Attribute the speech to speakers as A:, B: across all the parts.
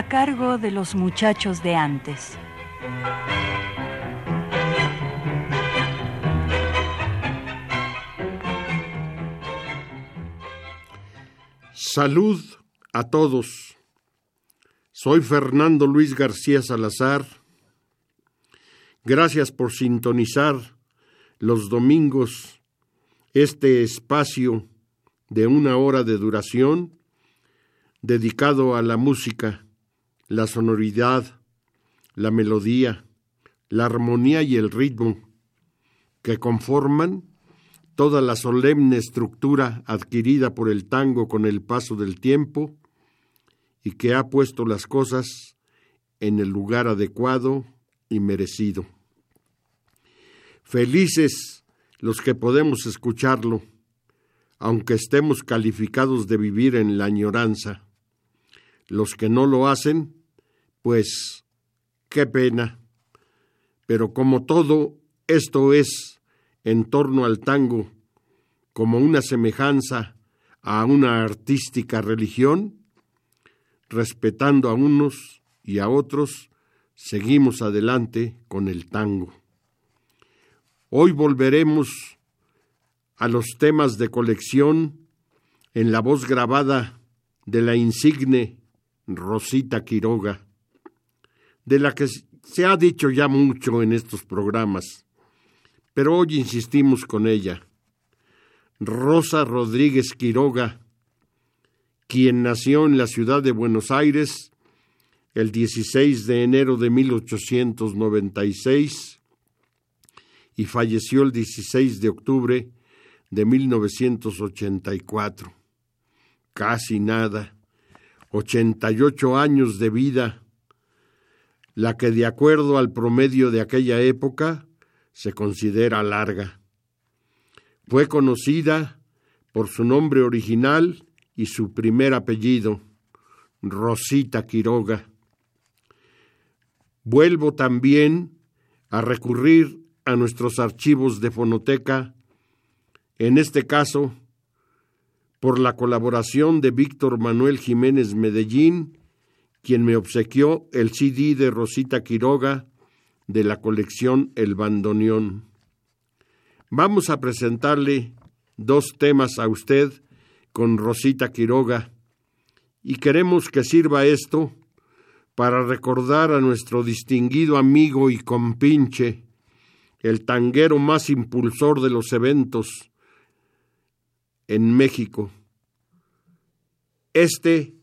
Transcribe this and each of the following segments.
A: A cargo de los muchachos de antes.
B: Salud a todos. Soy Fernando Luis García Salazar. Gracias por sintonizar los domingos este espacio de una hora de duración dedicado a la música la sonoridad, la melodía, la armonía y el ritmo que conforman toda la solemne estructura adquirida por el tango con el paso del tiempo y que ha puesto las cosas en el lugar adecuado y merecido. Felices los que podemos escucharlo, aunque estemos calificados de vivir en la añoranza. Los que no lo hacen, pues qué pena. Pero como todo esto es en torno al tango, como una semejanza a una artística religión, respetando a unos y a otros, seguimos adelante con el tango. Hoy volveremos a los temas de colección en la voz grabada de la insigne Rosita Quiroga de la que se ha dicho ya mucho en estos programas, pero hoy insistimos con ella. Rosa Rodríguez Quiroga, quien nació en la ciudad de Buenos Aires el 16 de enero de 1896 y falleció el 16 de octubre de 1984. Casi nada, 88 años de vida la que de acuerdo al promedio de aquella época se considera larga. Fue conocida por su nombre original y su primer apellido, Rosita Quiroga. Vuelvo también a recurrir a nuestros archivos de fonoteca, en este caso, por la colaboración de Víctor Manuel Jiménez Medellín quien me obsequió el CD de Rosita Quiroga de la colección El Bandoneón. Vamos a presentarle dos temas a usted con Rosita Quiroga y queremos que sirva esto para recordar a nuestro distinguido amigo y compinche, el tanguero más impulsor de los eventos en México. Este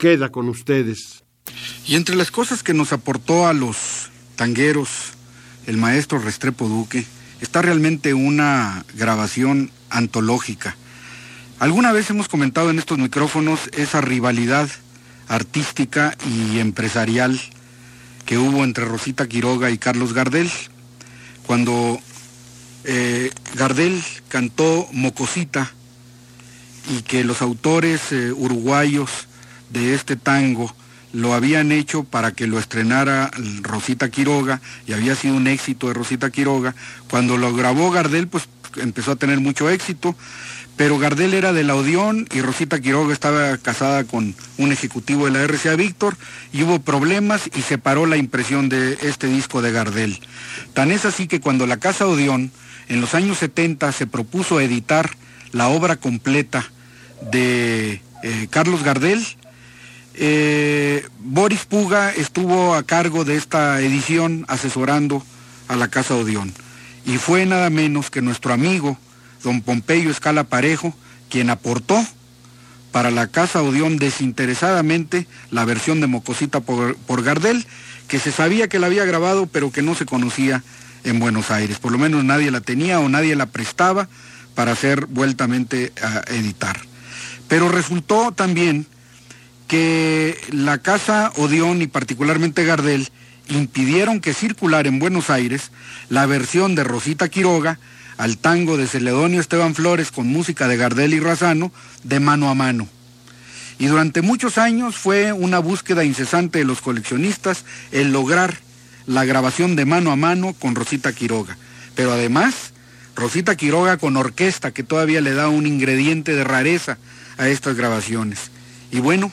B: queda con ustedes.
C: Y entre las cosas que nos aportó a los tangueros el maestro Restrepo Duque, está realmente una grabación antológica. Alguna vez hemos comentado en estos micrófonos esa rivalidad artística y empresarial que hubo entre Rosita Quiroga y Carlos Gardel. Cuando eh, Gardel cantó Mocosita y que los autores eh, uruguayos de este tango lo habían hecho para que lo estrenara Rosita Quiroga y había sido un éxito de Rosita Quiroga. Cuando lo grabó Gardel, pues empezó a tener mucho éxito, pero Gardel era de la Odeón y Rosita Quiroga estaba casada con un ejecutivo de la RCA Víctor y hubo problemas y se paró la impresión de este disco de Gardel. Tan es así que cuando la Casa Odeón en los años 70 se propuso editar la obra completa de eh, Carlos Gardel, eh, Boris Puga estuvo a cargo de esta edición asesorando a la Casa Odeón y fue nada menos que nuestro amigo, don Pompeyo Escala Parejo, quien aportó para la Casa Odeón desinteresadamente la versión de Mocosita por, por, Gardel, que se sabía que la había grabado pero que no se conocía en Buenos Aires. Por lo menos nadie la tenía o nadie la prestaba para ser vueltamente a editar. Pero resultó también que la Casa Odeón y particularmente Gardel impidieron que circulara en Buenos Aires la versión de Rosita Quiroga al tango de Celedonio Esteban Flores con música de Gardel y Razano de mano a mano. Y durante muchos años fue una búsqueda incesante de los coleccionistas el lograr la grabación de mano a mano con Rosita Quiroga. Pero además, Rosita Quiroga con orquesta que todavía le da un ingrediente de rareza a estas grabaciones. Y bueno,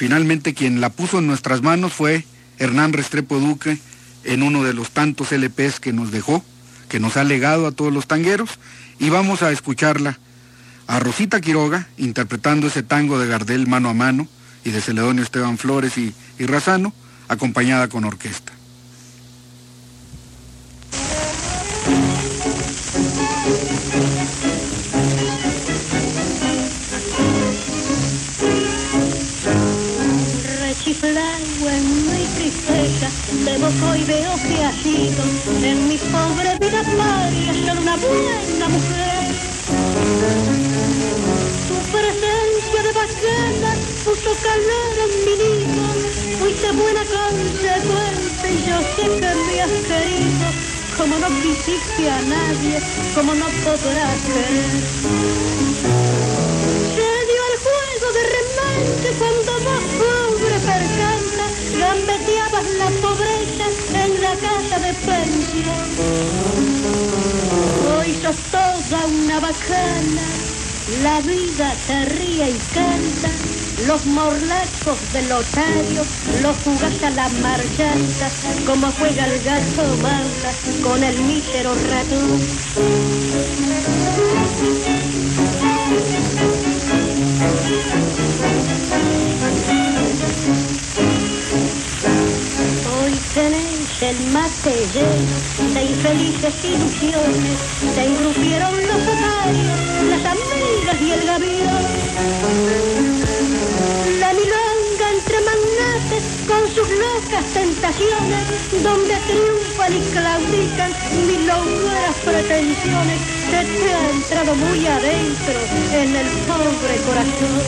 C: finalmente quien la puso en nuestras manos fue Hernán Restrepo Duque en uno de los tantos LPs que nos dejó, que nos ha legado a todos los tangueros, y vamos a escucharla a Rosita Quiroga interpretando ese tango de Gardel mano a mano y de Celedonio Esteban Flores y, y Razano, acompañada con orquesta.
D: De boco y veo que ha sido en mi pobre vida paria solo una buena mujer. Tu presencia de bacana puso calor en mi nido, fuiste buena consecuente y yo sé que me has querido, como no quisiste a nadie, como no podrás querer. Se dio el juego de remate cuando toda una bacana, la vida te ríe y canta, los morlacos del otario los jugas a la marchanta, como juega el gato manda con el mísero ratón. Tenéis el mate lleno de infelices ilusiones, se engrupieron los otarios, las amigas y el gavión. La milonga entre magnates con sus locas tentaciones, donde triunfan y claudican milongueras pretensiones, se te ha entrado muy adentro en el pobre corazón.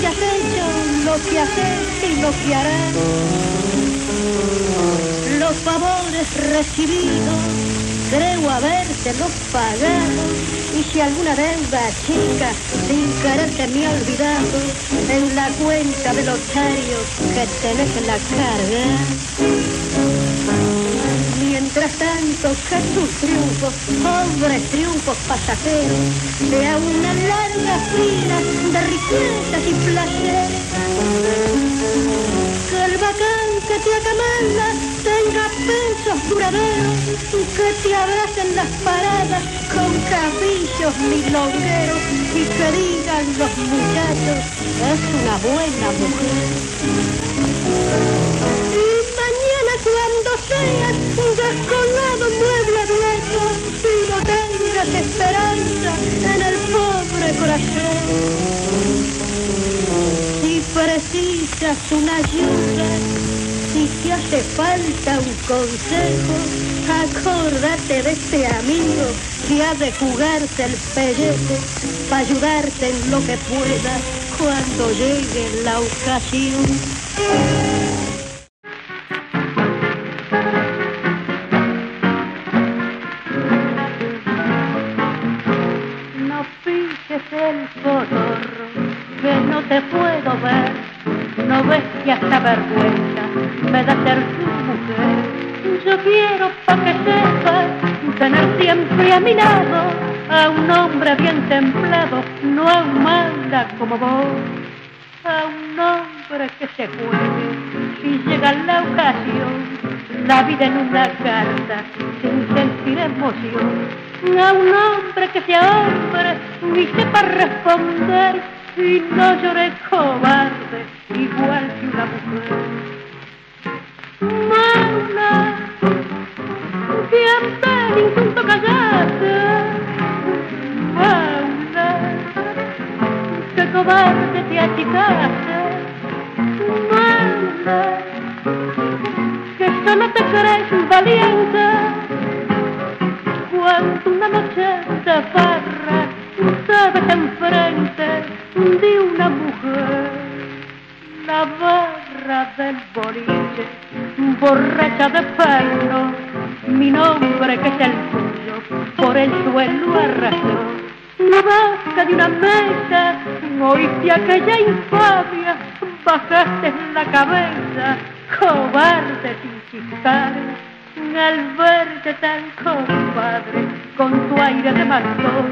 D: Que has hecho, lo que haces y lo que harás. Los favores recibidos, creo habértelos pagado, y si alguna deuda chica sin querer te me ha olvidado, en la cuenta de los charios que tenés en la carga. Mientras tanto que tus triunfos, pobres triunfos pasajeros, sea una larga fila de riquezas y placeres. Que el bacán que te acamala tenga pesos duraderos, que te abracen las paradas con cabillos milongueros y que digan los muchachos, es una buena mujer seas un descolado mueble viejo y no tengas esperanza en el pobre corazón. Si precisas una ayuda, si te hace falta un consejo, acórdate de este amigo que ha de jugarse el pellejo para ayudarte en lo que pueda cuando llegue la ocasión. Me da ser tu mujer. Yo quiero pa' que sepas tener siempre a mi lado a un hombre bien templado, no a un manda como vos, a un hombre que se juegue si llega la ocasión, la vida en una carta sin sentir emoción, a un hombre que sea hombre y sepa responder y no llore cobarde, igual que una mujer. Que anda injusto callarte, Mauna, que cobarde te achicaste, Mauna, que solo te crees valiente, cuando una noche te farra, ves enfrente de una mujer, la del boliche, borracha de peino, mi nombre que es el tuyo, por el suelo arrasó. La vaca de una mesa, oíste aquella infamia, bajaste la cabeza, cobarde sin chistar, al verte tan compadre, con tu aire de matón,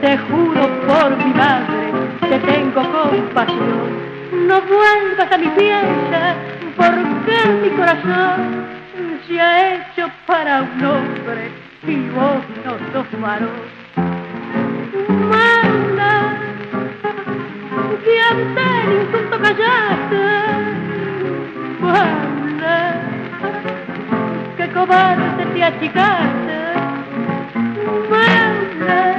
D: te juro por mi madre que tengo compasión. No vuelvas a mi pieza, porque mi corazón se ha hecho para un hombre y vos no sos varón. Manda, que ante el insulto callaste, Manda, que cobarde te achicaste, Manda,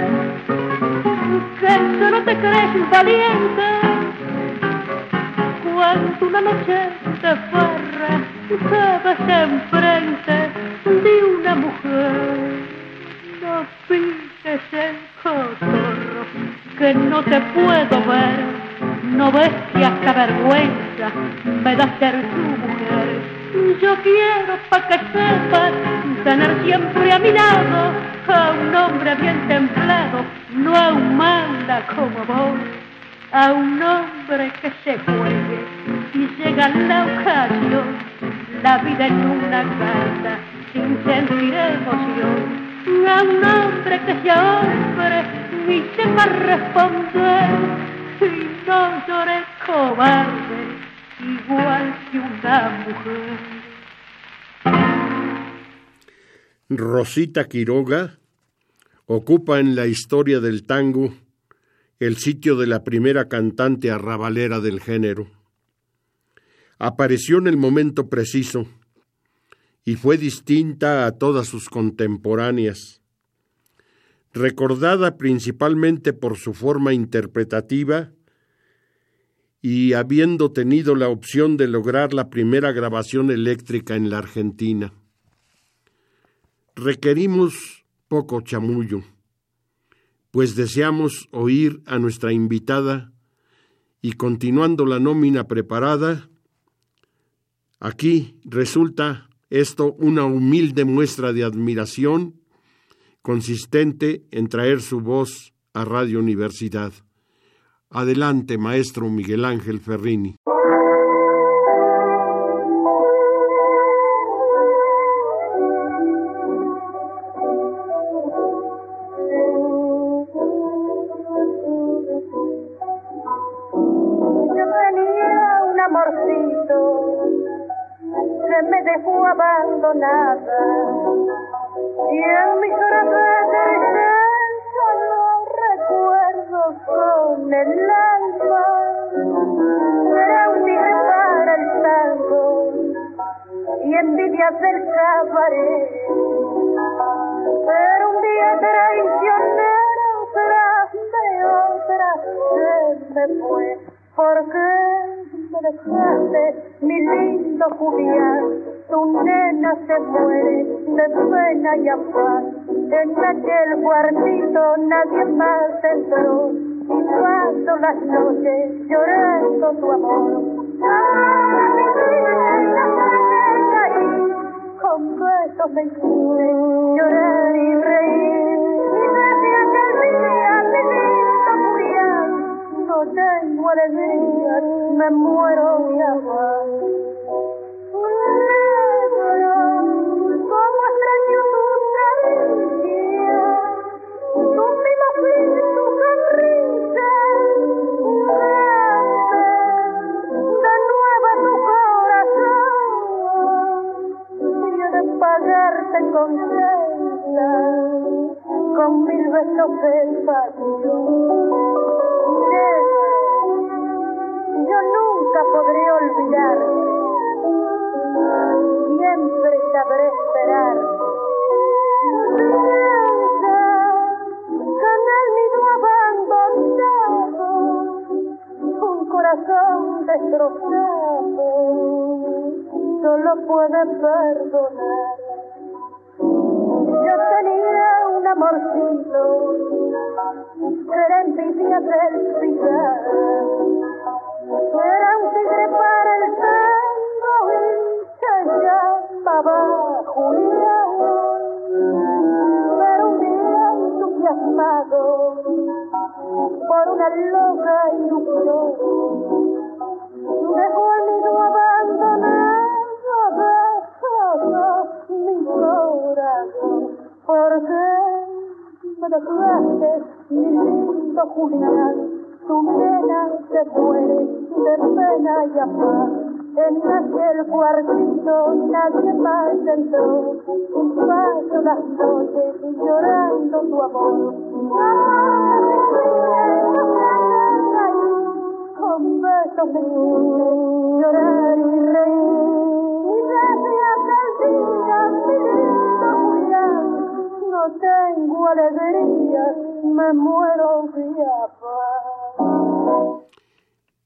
D: que solo te crees valiente, noche farra te ves enfrente de una mujer, no pides el cotorro, que no te puedo ver, no ves que hasta vergüenza me da ser tu mujer. Yo quiero pa' que sepas tener siempre a mi lado a un hombre bien
B: Rosita Quiroga ocupa en la historia del tango el sitio de la primera cantante arrabalera del género. Apareció en el momento preciso y fue distinta a todas sus contemporáneas. Recordada principalmente por su forma interpretativa y habiendo tenido la opción de lograr la primera grabación eléctrica en la Argentina. Requerimos poco chamullo, pues deseamos oír a nuestra invitada y continuando la nómina preparada, aquí resulta esto una humilde muestra de admiración consistente en traer su voz a Radio Universidad. Adelante, maestro Miguel Ángel Ferrini.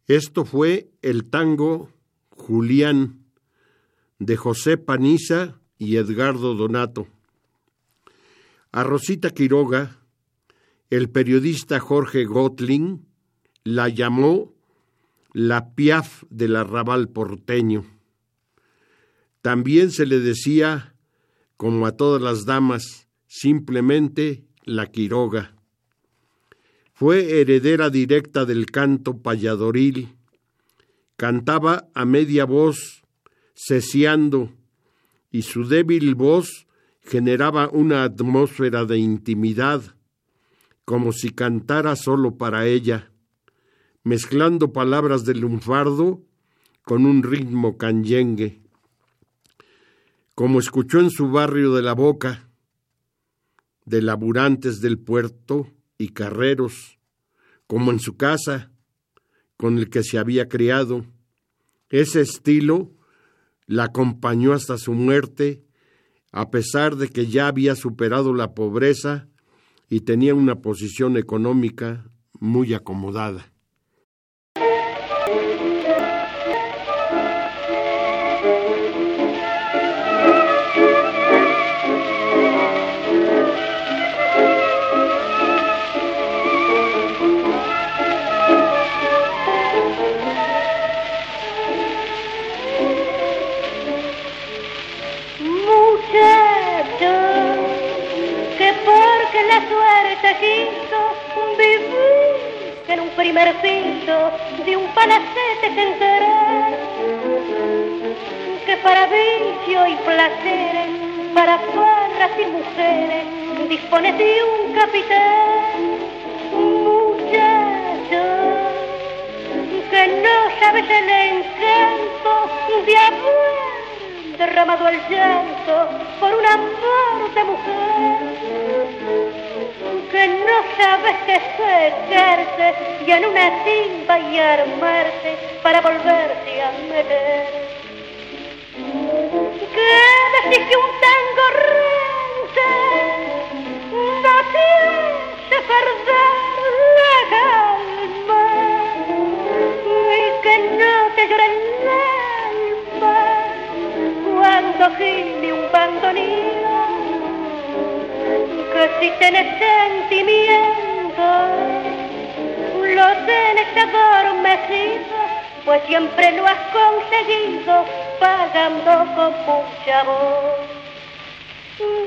B: Esto fue el tango Julián de José Paniza y Edgardo Donato. A Rosita Quiroga, el periodista Jorge Gotling la llamó la Piaf del arrabal porteño. También se le decía, como a todas las damas, simplemente la Quiroga. Fue heredera directa del canto payadoril Cantaba a media voz, ceceando, y su débil voz generaba una atmósfera de intimidad, como si cantara solo para ella, mezclando palabras de lunfardo con un ritmo canyengue. Como escuchó en su barrio de la Boca, de laburantes del puerto y carreros, como en su casa, con el que se había criado. Ese estilo la acompañó hasta su muerte, a pesar de que ya había superado la pobreza y tenía una posición económica muy acomodada.
D: Primer piso de un palacete central que para vicio y placeres, para farras y mujeres, dispone de un capitán, muchacho, que no sabes el encanto de haber derramado el llanto por un amor de mujer que no sabes que secarse y en una timba y armarse para volverse a meter. Que decís que un tango rente no te hace perder la calma y que no te llora el alma cuando gime un bandoneón que si tenés sentimiento, lo tenés adormecido, pues siempre lo has conseguido pagando con mucha voz.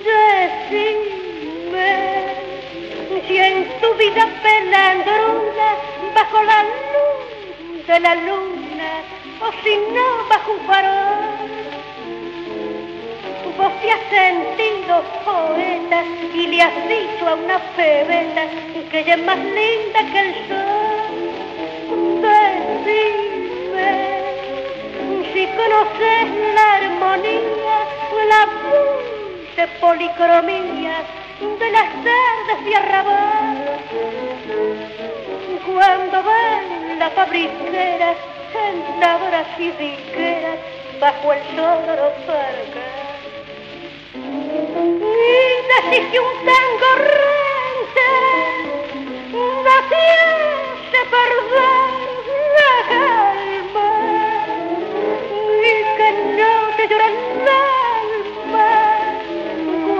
D: Decime si en tu vida pelandruna, bajo la luz de la luna, o si no bajo un farol, vos te has sentido poeta y le has dicho a una pebeta que ella es más linda que el sol. Decime si conoces la armonía, la dulce policromía de las tardes de arrabal. Cuando van las fabriqueras, sentadoras y diqueras bajo el sol parque indecisi un tango rente da piace perder la calma y que no te llora el alma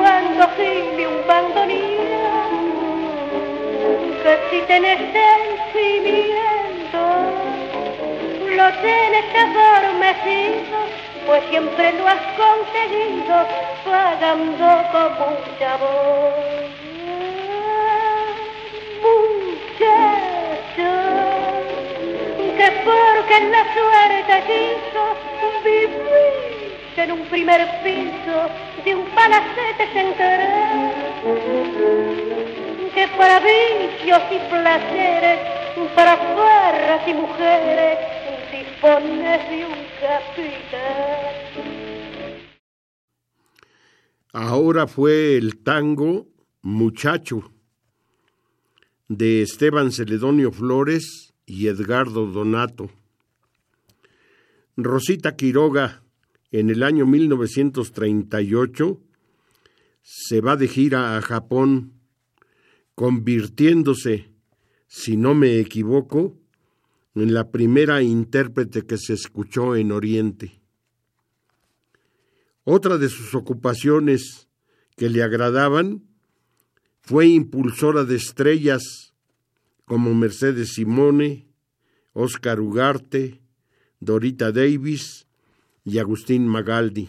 D: cuando gime un bandoneón que si tenés sentimiento lo tienes adormecido pues siempre lo has conseguido pagando con mucha voz. Muchacho, que porque la suerte quiso vivir en un primer piso de un palacete central que para vicios y placeres, para farras y mujeres, dispones de un.
B: Ahora fue el tango Muchacho de Esteban Celedonio Flores y Edgardo Donato. Rosita Quiroga, en el año 1938, se va de gira a Japón, convirtiéndose, si no me equivoco, la primera intérprete que se escuchó en Oriente. Otra de sus ocupaciones que le agradaban fue impulsora de estrellas como Mercedes Simone, Oscar Ugarte, Dorita Davis y Agustín Magaldi.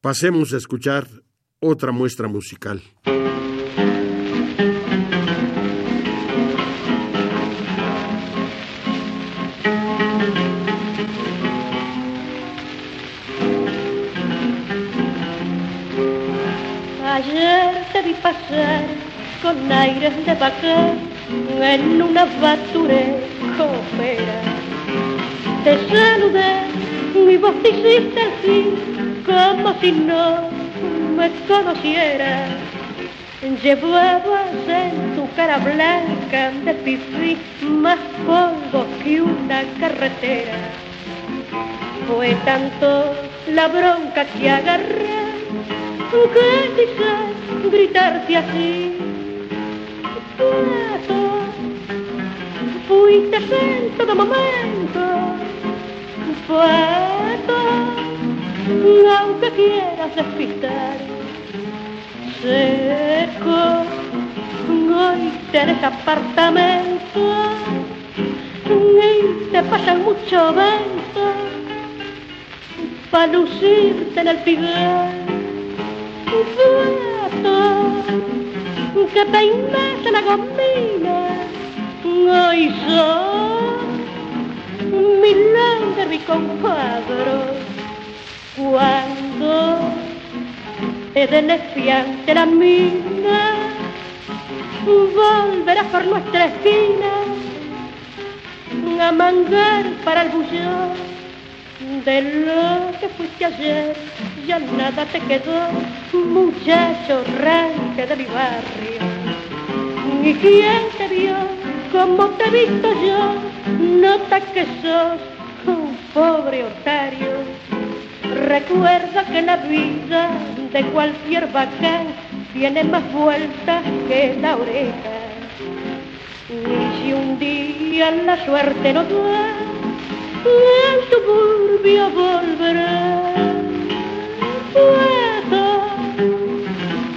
B: Pasemos a escuchar otra muestra musical.
D: Con aires de vaquero en una bature. Te saludé, mi voz te hiciste así, como si no me conociera. Llevabas en tu cara blanca de pifí más polvo que una carretera. Fue tanto la bronca que agarré que quise gritarte así. Pato, fuiste en todo momento. Pato, aunque quieras despistar. Seco, hoy tenés apartamento y te pasan mucho vento pa' lucirte en el piguel. Beto, que peinas la gomina, hoy son milagro y compadre. Cuando den espiante la mina, volverás por nuestra esquina a mangar para el bullón de lo que fuiste ayer, ya nada te quedó, muchacho ranque de mi barrio. ¿Y quién te vio como te he visto yo? Nota que sos un pobre otario. Recuerda que la vida de cualquier bacán tiene más vueltas que la oreja. Y si un día la suerte no da, el suburbio volverá. Puedo,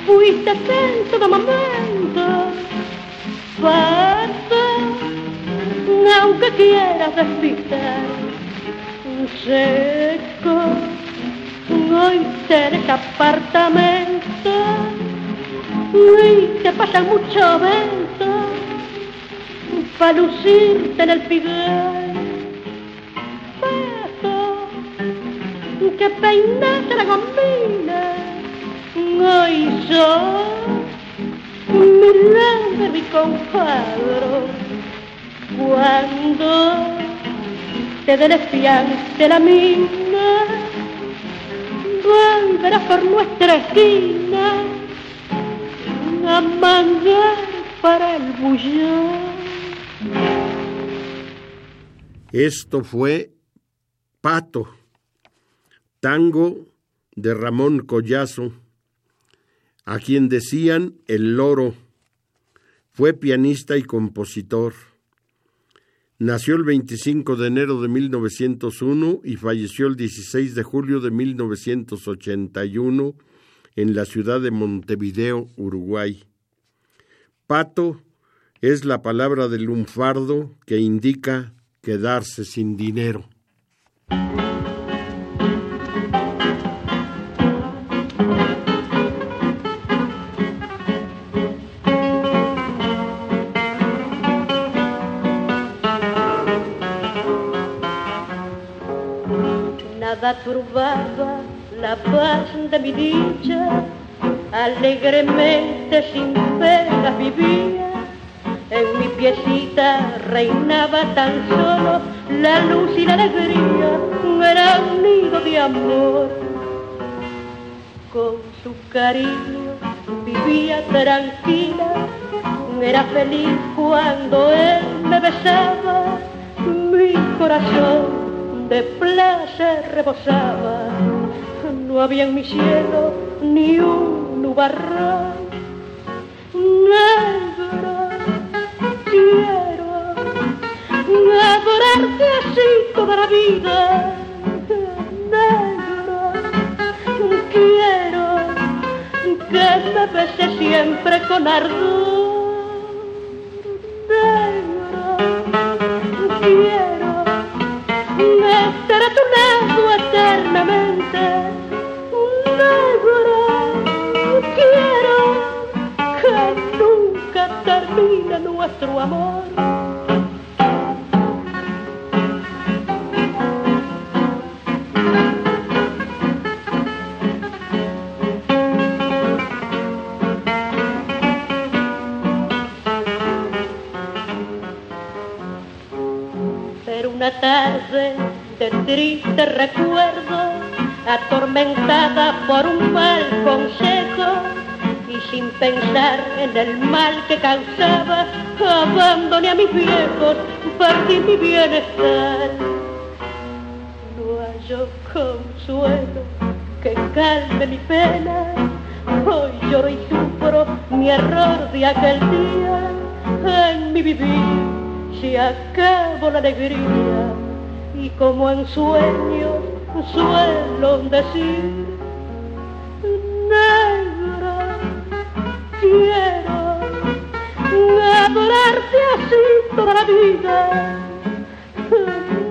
D: fuiste en todo momento, falta, aunque quieras despistar. Seco, hoy tenés apartamento y te pasa mucho vento para lucirte en el piguel. Que peinaste la gomina, hoy soy milagro mi compadre. Cuando te desfiaste la mina, volverás por nuestra esquina a mangar para el bullón.
B: Esto fue Pato, tango de Ramón Collazo, a quien decían el loro. Fue pianista y compositor. Nació el 25 de enero de 1901 y falleció el 16 de julio de 1981 en la ciudad de Montevideo, Uruguay. Pato es la palabra del lunfardo que indica quedarse sin dinero.
D: La paz de mi dicha, alegremente sin penas vivía. En mi piecita reinaba tan solo la luz y la alegría, era un nido de amor. Con su cariño vivía tranquila, era feliz cuando él me besaba, mi corazón de placer rebosaba no había en mi cielo ni un nubarrón negro. Quiero adorarte así toda la vida, negro. Quiero que me beses siempre con ardor, negro. Quiero estar a tu lado eternamente termina nuestro amor. Tarde de triste recuerdo, atormentada por un mal consejo, sin pensar en el mal que causaba, abandoné a mis viejos, perdí mi bienestar. No hallo consuelo que calme mi pena, hoy lloro y sufro mi error de aquel día. En mi vivir se acabó la alegría y como en sueños suelo decir, quiero adorarte así toda la vida.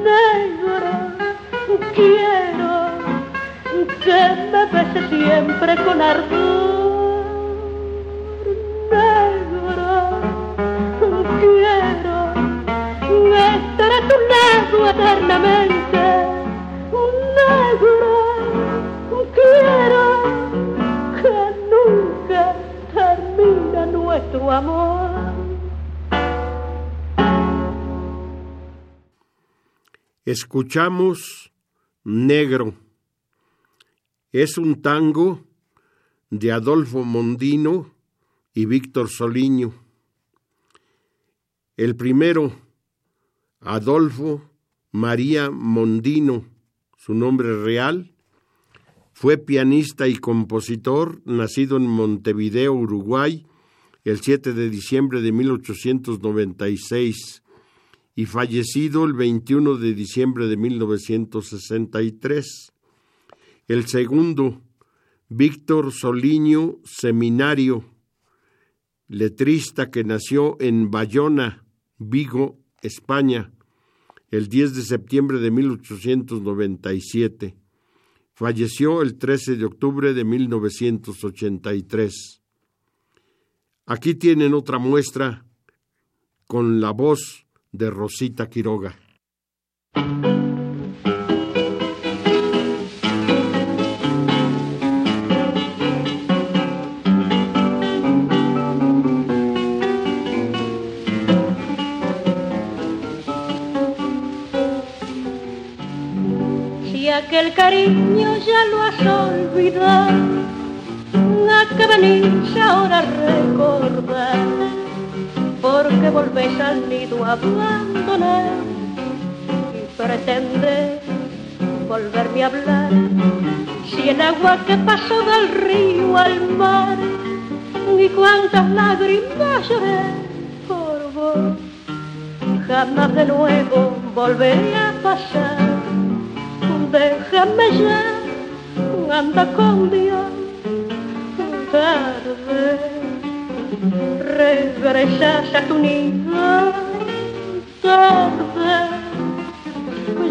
D: Negro, quiero que me beses siempre con ardor. Lado eternamente. Negro, quiero nuestro amor.
B: Escuchamos Negro. Es un tango de Adolfo Mondino y Víctor Soliño. El primero, Adolfo María Mondino, su nombre real, fue pianista y compositor, nacido en Montevideo, Uruguay, el 7 de diciembre de 1896 y fallecido el 21 de diciembre de 1963. El segundo, Víctor Soliño Seminario, letrista que nació en Bayona, Vigo, España, el 10 de septiembre de 1897. Falleció el 13 de octubre de 1983. Aquí tienen otra muestra con la voz de Rosita Quiroga.
D: Aquel cariño ya lo has olvidado que venís ahora a recordar, porque volvéis al nido a abandonar y pretendés volverme a hablar. Si el agua que pasó del río al mar, y cuántas lágrimas lloré por vos, jamás de nuevo volveré a pasar. Déjame ya, anda con Dios tarde regresas a tu nido tarde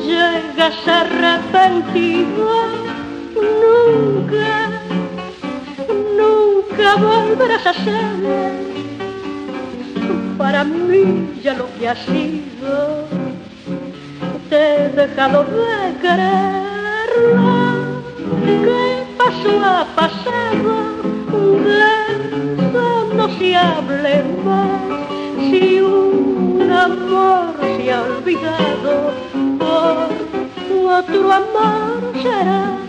D: llegas arrepentido nunca nunca volverás a ser. Para mí ya lo que ha sido te he dejado de querer lo que pasó ha pasado, de eso no se hable más. Si un amor se ha olvidado, por otro amor será.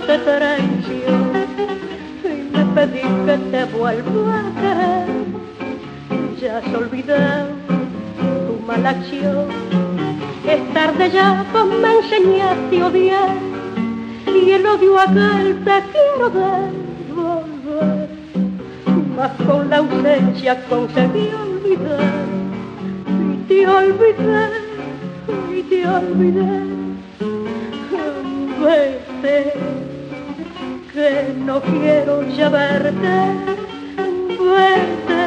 D: Haciéndote traición y me pedí que te vuelva a querer. Ya has olvidado tu mala acción. Es tarde ya, pues me enseñaste a odiar y el odio aquel te quiero devolver. Mas con la ausencia conseguí olvidar y te olvidé, y te olvidé. Vete, que no quiero ya verte. Vete,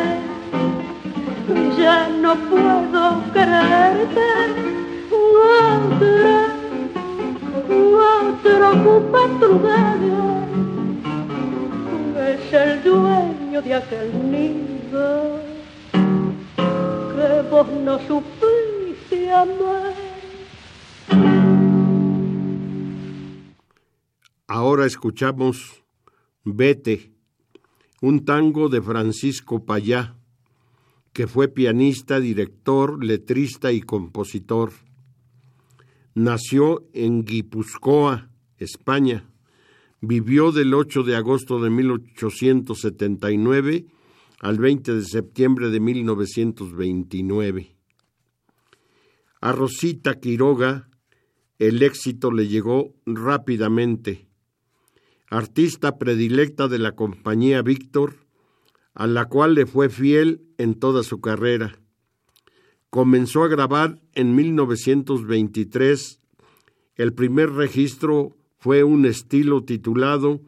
D: ya no puedo quererte. Otra, otro ocupa tu lugar. Es el dueño de aquel nido que vos no supiste amar.
B: Ahora escuchamos Vete, un tango de Francisco Payá, que fue pianista, director, letrista y compositor. Nació en Guipúzcoa, España. Vivió del 8 de agosto de 1879 al 20 de septiembre de 1929. A Rosita Quiroga el éxito le llegó rápidamente. Artista predilecta de la compañía Víctor, a la cual le fue fiel en toda su carrera. Comenzó a grabar en 1923. El primer registro fue un estilo titulado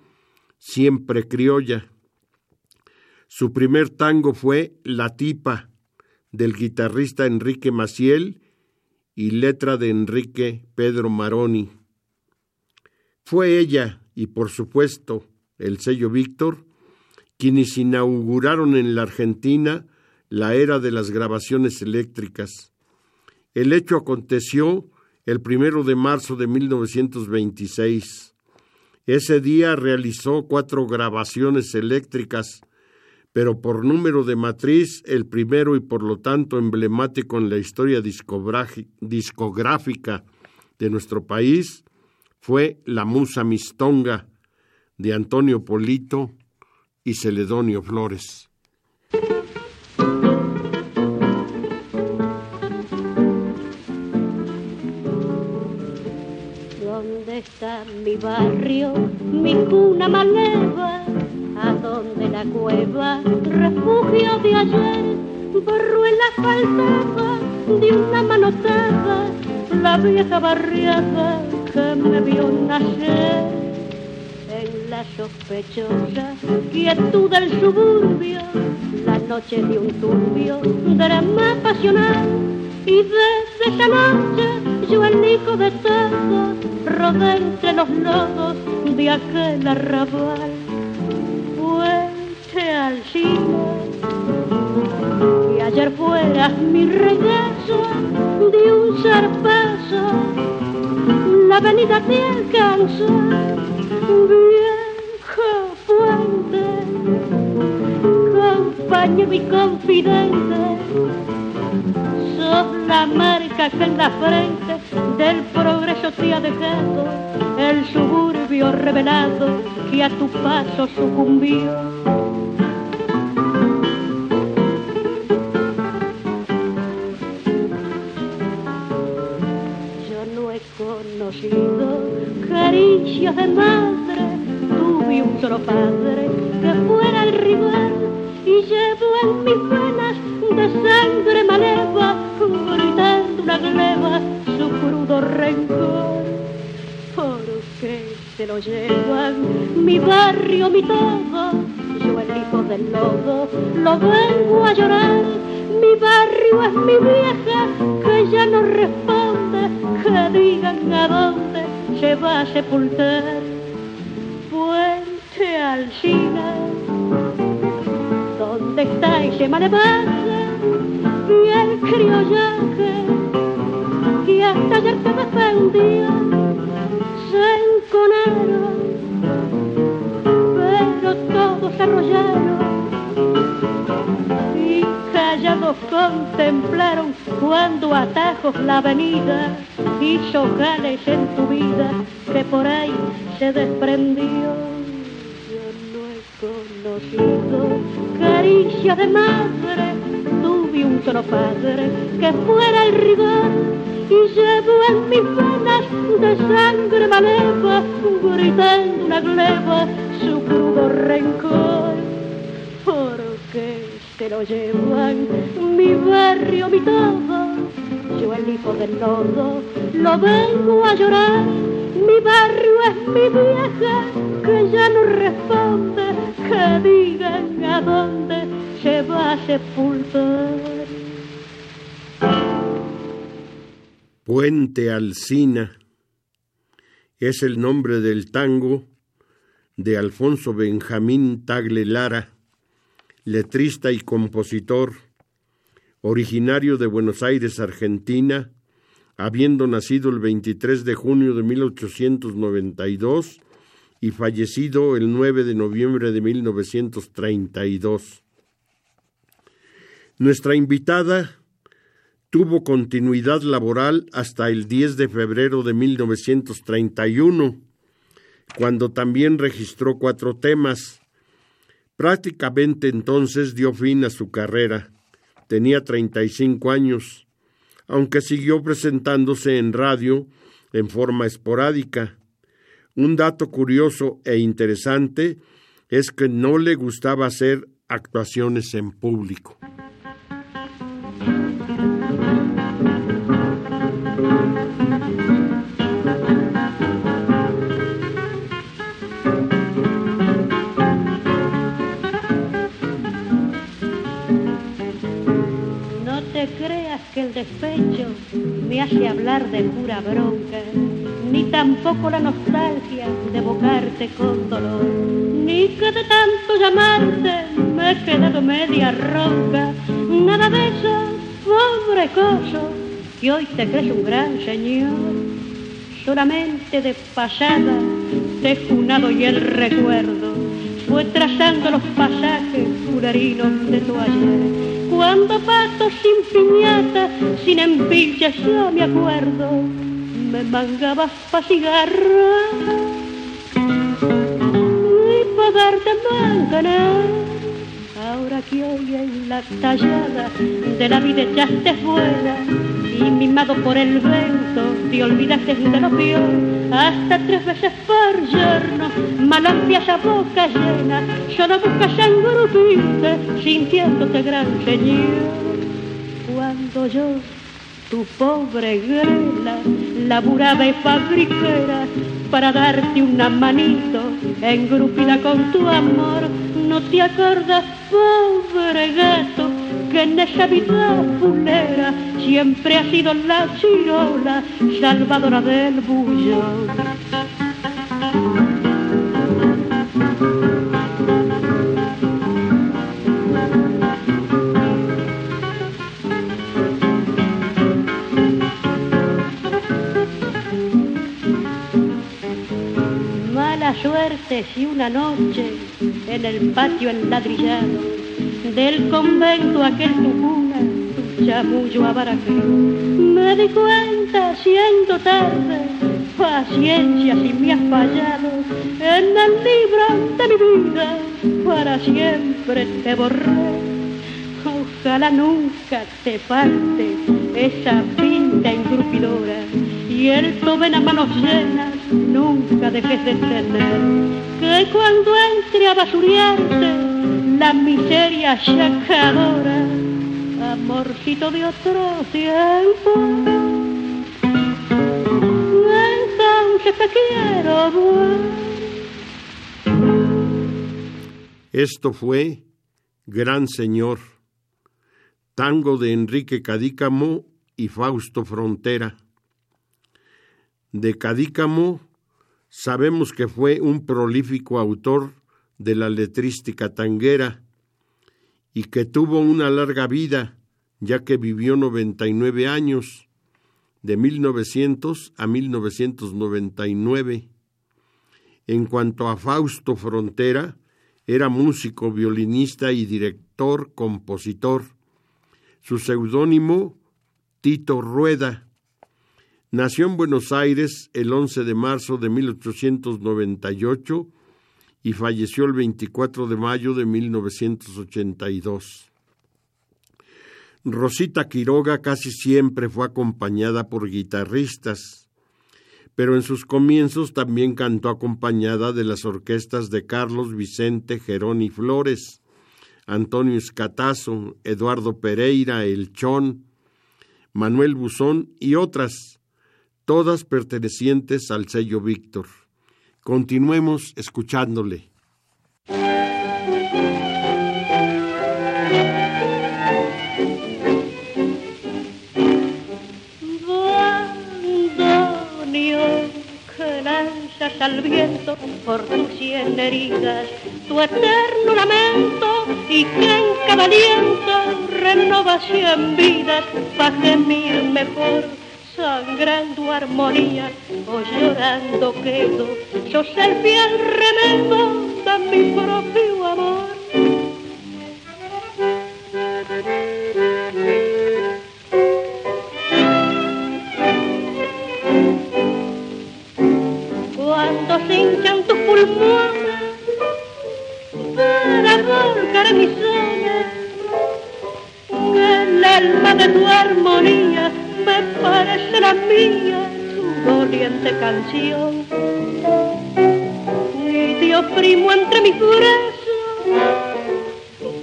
B: Siempre Criolla. Su primer tango fue La Tipa, del guitarrista Enrique Maciel y letra de Enrique Pedro Maroni. Fue ella, y por supuesto el sello Víctor, quienes inauguraron en la Argentina la era de las grabaciones eléctricas. El hecho aconteció el primero de marzo de 1926. Ese día realizó cuatro grabaciones eléctricas, pero por número de matriz el primero y por lo tanto emblemático en la historia discográfica de nuestro país fue La Musa Mistonga de Antonio Polito y Celedonio Flores.
D: ¿Dónde está mi barrio, mi cuna maleva? ¿A dónde la cueva, refugio de ayer? Borró en la de una manotada la vieja barriada que me vio nacer en la sospechosa quietud del suburbio, la noche de un turbio drama pasional. Y desde esa noche yo el hijo de todos rodé entre los lodos de aquel arrabal. Fuente al cine y ayer fuera mi regreso de un zarpazo la avenida te alcanza vieja fuente compañero y confidente sos la marca que en la frente del progreso te ha dejado el suburbio revelado que a tu paso sucumbió de madre, tuve un solo padre que fuera el rival y llevo en mis venas de sangre maleva, gritando una gleba su crudo rencor. Porque se lo llevan mi barrio, mi todo, yo el hijo del lodo, lo vengo a llorar. Mi barrio es mi vieja, que ya no responde, que digan a dónde se va a sepultar. Puente Alcina, ¿dónde está ese malevaje? Bien criollaje, que hasta ayer te defendía, se enconaron todos arrollaron y callados contemplaron cuando atajos la avenida hizo jales en tu vida que por ahí se desprendió. Yo no he conocido caricia de madre, tuve un solo padre que fuera el rigor y llevo en mis venas de sangre maleva gritando una gleba su crudo rencor, porque se lo llevan mi barrio, mi todo. Yo el hijo del lodo lo vengo a llorar, mi barrio es mi vieja que ya no responde, que digan a dónde se va a sepultar.
B: Puente Alcina es el nombre del tango de Alfonso Benjamín Tagle Lara, letrista y compositor, originario de Buenos Aires, Argentina, habiendo nacido el 23 de junio de 1892 y fallecido el 9 de noviembre de 1932. Nuestra invitada tuvo continuidad laboral hasta el 10 de febrero de 1931 cuando también registró cuatro temas. Prácticamente entonces dio fin a su carrera. Tenía 35 años, aunque siguió presentándose en radio en forma esporádica. Un dato curioso e interesante es que no le gustaba hacer actuaciones en público.
D: Me hace hablar de pura bronca, ni tampoco la nostalgia de evocarte con dolor, ni que de tanto llamarte me he quedado media ronca, nada de eso, pobre coso, que hoy te crees un gran señor, solamente de pasada te junado y el recuerdo fue trazando los pasajes fularinos de tu ayer cuando pato sin piñata, sin empillas, yo me acuerdo, me mangabas pa' cigarro y pa' darte manganar. Ahora que hoy en la tallada de la vida echaste fuera y mimado por el vento te olvidaste de lo peor hasta tres veces por giorno malancias a boca llena solo buscas engrupirte sintiéndote gran señor. Cuando yo tu pobre grela laburaba y fabriquera para darte una manito engrupida con tu amor no te acordas pobre gato que en esa vida fulera siempre ha sido la chirola salvadora del bullón. Mala suerte si una noche en el patio enladrillado del convento aquel tucuna, tu chamullo abaraqué. Me di cuenta siendo tarde, paciencia si me has fallado, en el libro de mi vida para siempre te borré. Ojalá nunca te falte esa pinta engrupidora y el toben a manos llenas nunca dejes de tener que cuando entre a basuriarte la miseria sacadora, amorcito de otro tiempo. Entonces te quiero.
B: Esto fue Gran Señor, tango de Enrique Cadícamo y Fausto Frontera. De Cadícamo sabemos que fue un prolífico autor de la letrística tanguera y que tuvo una larga vida, ya que vivió 99 años, de 1900 a 1999. En cuanto a Fausto Frontera, era músico, violinista y director, compositor. Su seudónimo, Tito Rueda. Nació en Buenos Aires el 11 de marzo de 1898 y falleció el 24 de mayo de 1982. Rosita Quiroga casi siempre fue acompañada por guitarristas, pero en sus comienzos también cantó acompañada de las orquestas de Carlos Vicente Geroni Flores, Antonio Escatazo, Eduardo Pereira, El Chón, Manuel Buzón y otras, todas pertenecientes al sello Víctor. Continuemos escuchándole.
D: al viento por tus cien heridas tu eterno lamento y que en cien vidas para gemir mejor sangrando armonía o llorando quedo, sos el fiel remedio de mi propio amor. Cuando se hinchan tus pulmones para volcar mis la mía, tu doliente canción. Y te oprimo entre mis brazos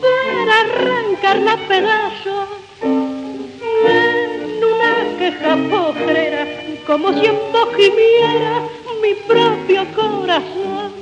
D: para arrancarla a pedazos en una queja postrera, como si gimiera mi propio corazón.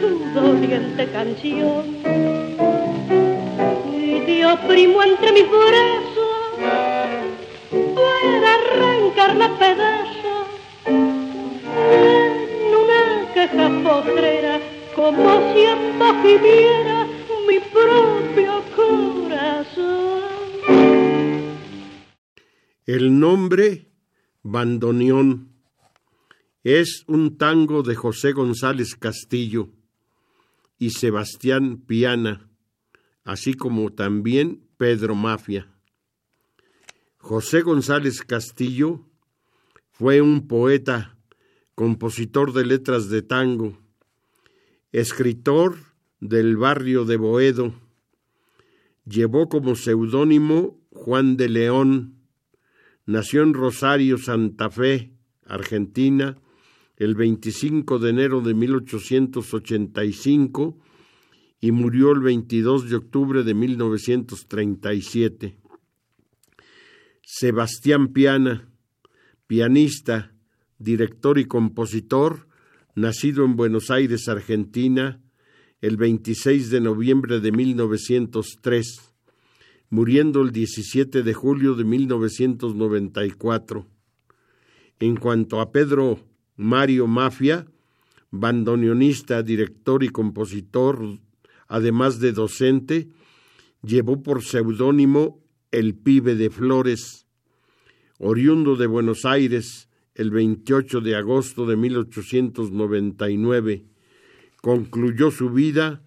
D: de mi bandoneón. Y te oprimo entre mis brazos para arrancar pedazos en una queja postrera como si gimiera mi propio corazón.
B: El nombre Bandoneón es un tango de José González Castillo y Sebastián Piana, así como también Pedro Mafia. José González Castillo fue un poeta, compositor de letras de tango, escritor del barrio de Boedo. Llevó como seudónimo Juan de León. Nació en Rosario, Santa Fe, Argentina, el 25 de enero de 1885 y murió el 22 de octubre de 1937. Sebastián Piana, pianista, director y compositor, nacido en Buenos Aires, Argentina, el 26 de noviembre de 1903, muriendo el 17 de julio de 1994. En cuanto a Pedro Mario Mafia bandoneonista, director y compositor, además de docente, llevó por seudónimo El Pibe de Flores, oriundo de Buenos Aires el 28 de agosto de 1899. Concluyó su vida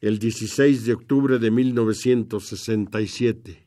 B: el 16 de octubre de 1967.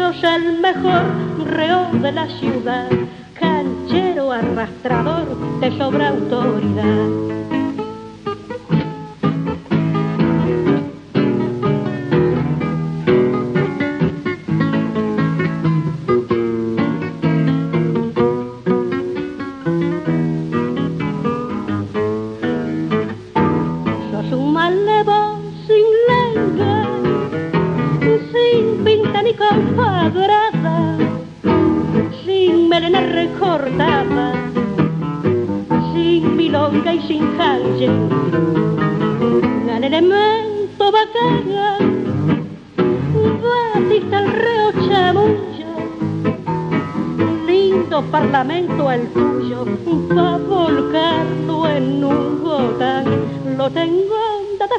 D: Sos el mejor reo de la ciudad, canchero arrastrador, te sobra autoridad dorada, sin melena recortada, sin milonga y sin calle, un elemento bacana, batista al reo chamuyo, lindo parlamento el tuyo, pa' volcarlo en un gotán, lo tengo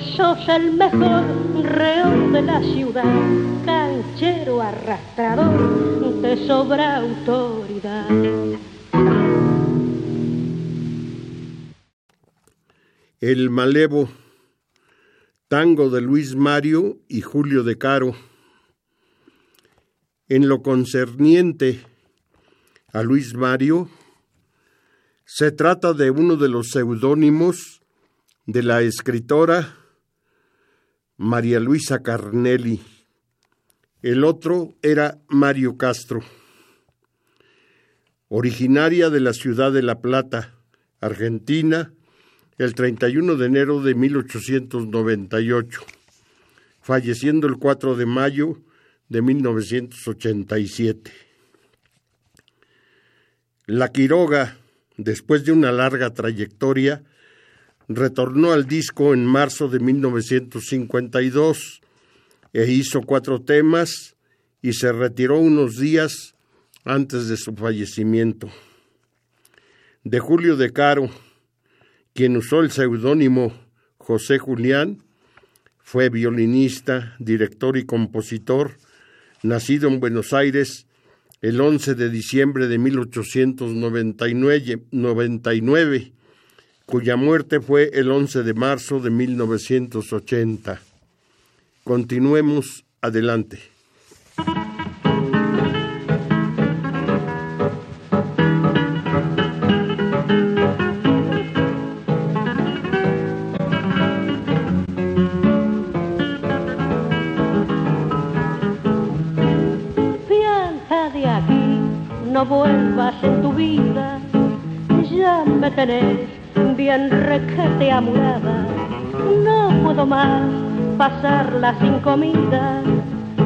D: Sos el mejor reo de la ciudad, canchero arrastrador, de sobra autoridad.
B: El malevo Tango de Luis Mario y Julio de Caro. En lo concerniente a Luis Mario, se trata de uno de los seudónimos de la escritora María Luisa Carnelli. El otro era Mario Castro, originaria de la ciudad de La Plata, Argentina, el 31 de enero de 1898, falleciendo el 4 de mayo de 1987. La Quiroga, después de una larga trayectoria, retornó al disco en marzo de 1952 e hizo cuatro temas y se retiró unos días antes de su fallecimiento. De Julio de Caro, quien usó el seudónimo José Julián, fue violinista, director y compositor, nacido en Buenos Aires el 11 de diciembre de 1899, cuya muerte fue el 11 de marzo de 1980. Continuemos adelante.
D: no vuelvas en tu vida, ya me tenés bien requete amurada, no puedo más pasarla sin comida,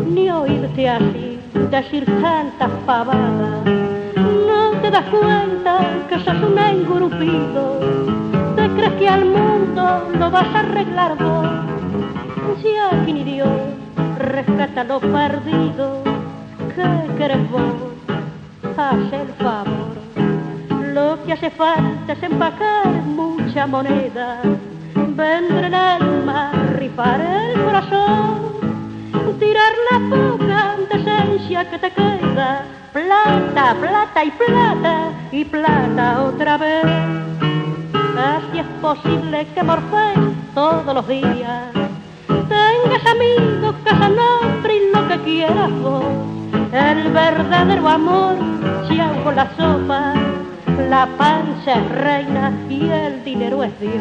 D: ni oírte así decir tantas pavadas. No te das cuenta que sos un engrupido, te crees que al mundo lo vas a arreglar vos. Si aquí ni Dios rescata lo perdido, ¿qué querés vos? Haz el favor. Lo que hace falta es empacar mucha moneda, vender el alma, rifar el corazón, tirar la poca decencia que te queda, plata, plata y plata y plata otra vez. Así es posible que morfes todos los días, tengas amigos, casa, nombre y lo que quieras vos. El verdadero amor si hago la sopa la panza es reina y el dinero es Dios.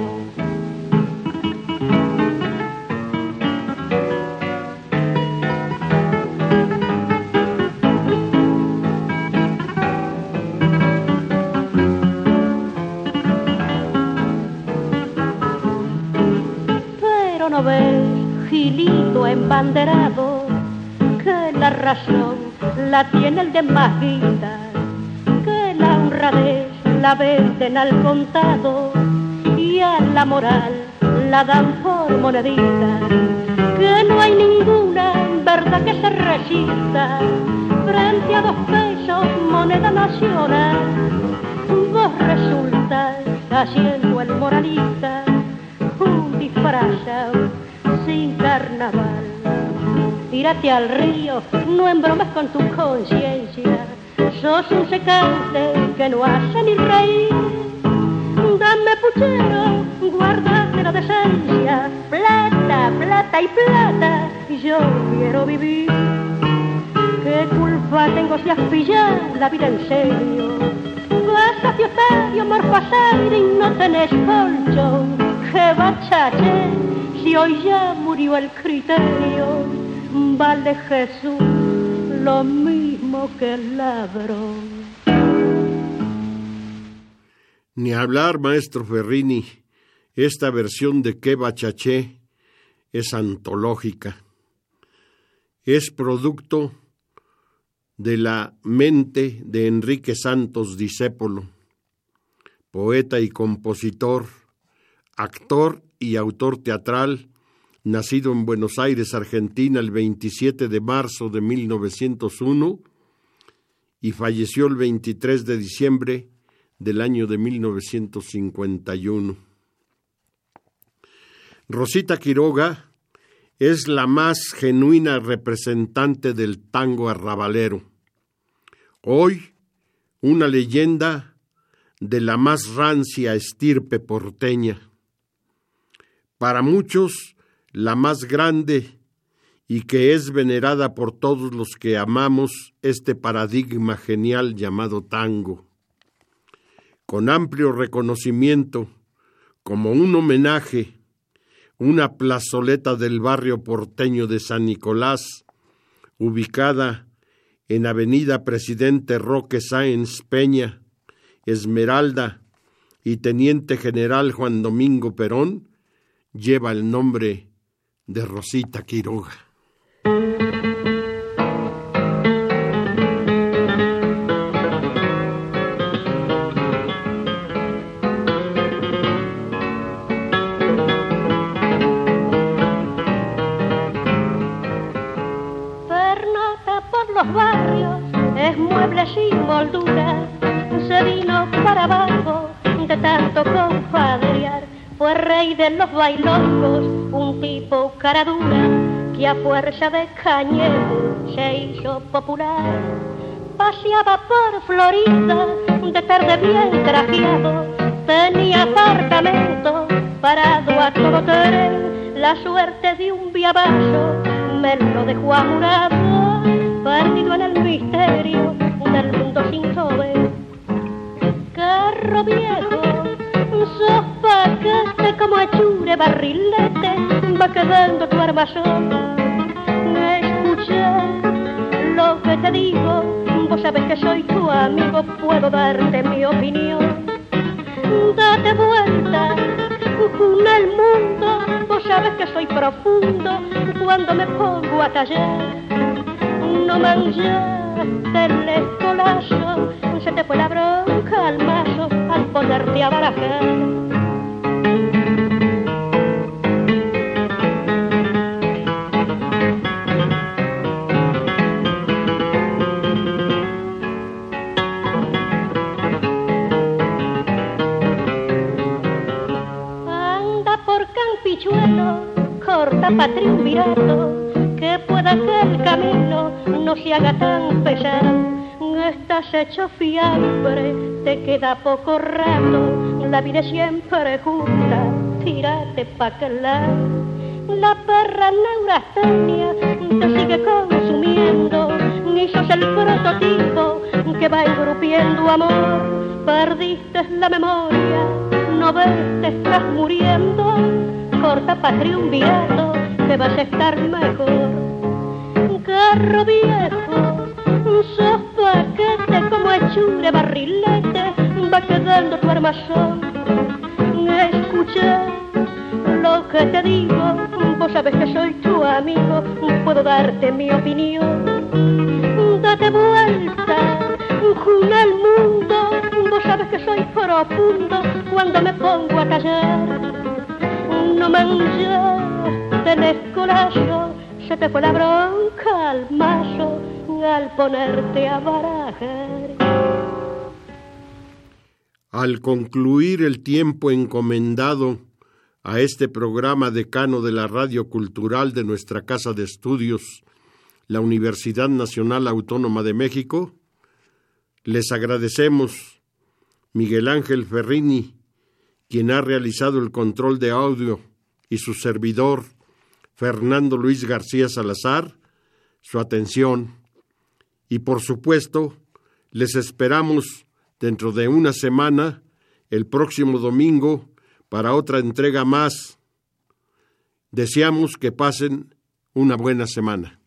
D: Pero no ves, Gilito embanderado, que la razón la tiene el de más vida, que la honradez la venden al contado y a la moral la dan por monedita. Que no hay ninguna verdad que se resista frente a dos pesos moneda nacional. Vos resultas haciendo el moralista un disfrazado sin carnaval. Tírate al río, no embromes con tu conciencia sos un secante que no hace ni reír. Dame puchero, guardate la decencia, plata, plata y plata, yo quiero vivir. ¿Qué culpa tengo si has pillado la vida en serio? Vas a fiestario, morfas aire y no tenés colchón. ¡Qué bachache! Si hoy ya murió el criterio, vale Jesús lo que el.
B: Ni hablar, maestro Ferrini, esta versión de Que Bachaché es antológica. Es producto de la mente de Enrique Santos Discépolo, poeta y compositor, actor y autor teatral, nacido en Buenos Aires, Argentina, el 27 de marzo de 1901 y falleció el 23 de diciembre del año de 1951. Rosita Quiroga es la más genuina representante del tango arrabalero. Hoy, una leyenda de la más rancia estirpe porteña. Para muchos, la más grande y que es venerada por todos los que amamos este paradigma genial llamado tango. Con amplio reconocimiento, como un homenaje, una plazoleta del barrio porteño de San Nicolás, ubicada en Avenida Presidente Roque Sáenz Peña, Esmeralda y Teniente General Juan Domingo Perón, lleva el nombre de Rosita Quiroga.
D: Sin moldura, se vino para abajo de tanto compadrear, fue rey de los bailongos, un tipo cara dura, que a fuerza de cañero se hizo popular. Paseaba por Florida, de tarde bien trajeado, tenía apartamento parado a todo tren, la suerte de un viabazo me lo dejó amurado, perdido en el misterio del mundo sin joven. Carro viejo, sos paquete como hechure barrilete, va quedando tu armazón. Escucha lo que te digo, vos sabes que soy tu amigo, puedo darte mi opinión. Date vuelta, Una el mundo, vos sabes que soy profundo cuando me pongo a tallar. No manchaste el escolazo, se te fue la bronca al mazo al ponerte a barajar. corta triunvirato, no se haga tan pesado. Estás hecho fiambre, te queda poco rato, la vida siempre junta, tírate pa' que lado. La perra neurastenia te sigue consumiendo, ni sos el prototipo que va engrupiendo amor. Perdiste la memoria, no ves, te estás muriendo corta pa' triunvirato, que vas a estar mejor. Carro viejo, sos paquete como hechure barrilete, va quedando tu armazón. Escucha lo que te digo, vos sabes que soy tu amigo, puedo darte mi opinión. Date vuelta, junto al mundo, vos sabes que soy profundo cuando me pongo a callar no del escolazo, te al ponerte a barajar.
B: Al concluir el tiempo encomendado a este programa decano de la Radio Cultural de nuestra Casa de Estudios, la Universidad Nacional Autónoma de México, les agradecemos Miguel Ángel Ferrini, quien ha realizado el control de audio y su servidor, Fernando Luis García Salazar, su atención y por supuesto les esperamos dentro de una semana, el próximo domingo, para otra entrega más. Deseamos que pasen una buena semana.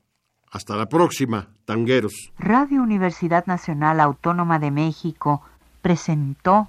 B: Hasta la próxima, tangueros.
A: Radio Universidad Nacional Autónoma de México presentó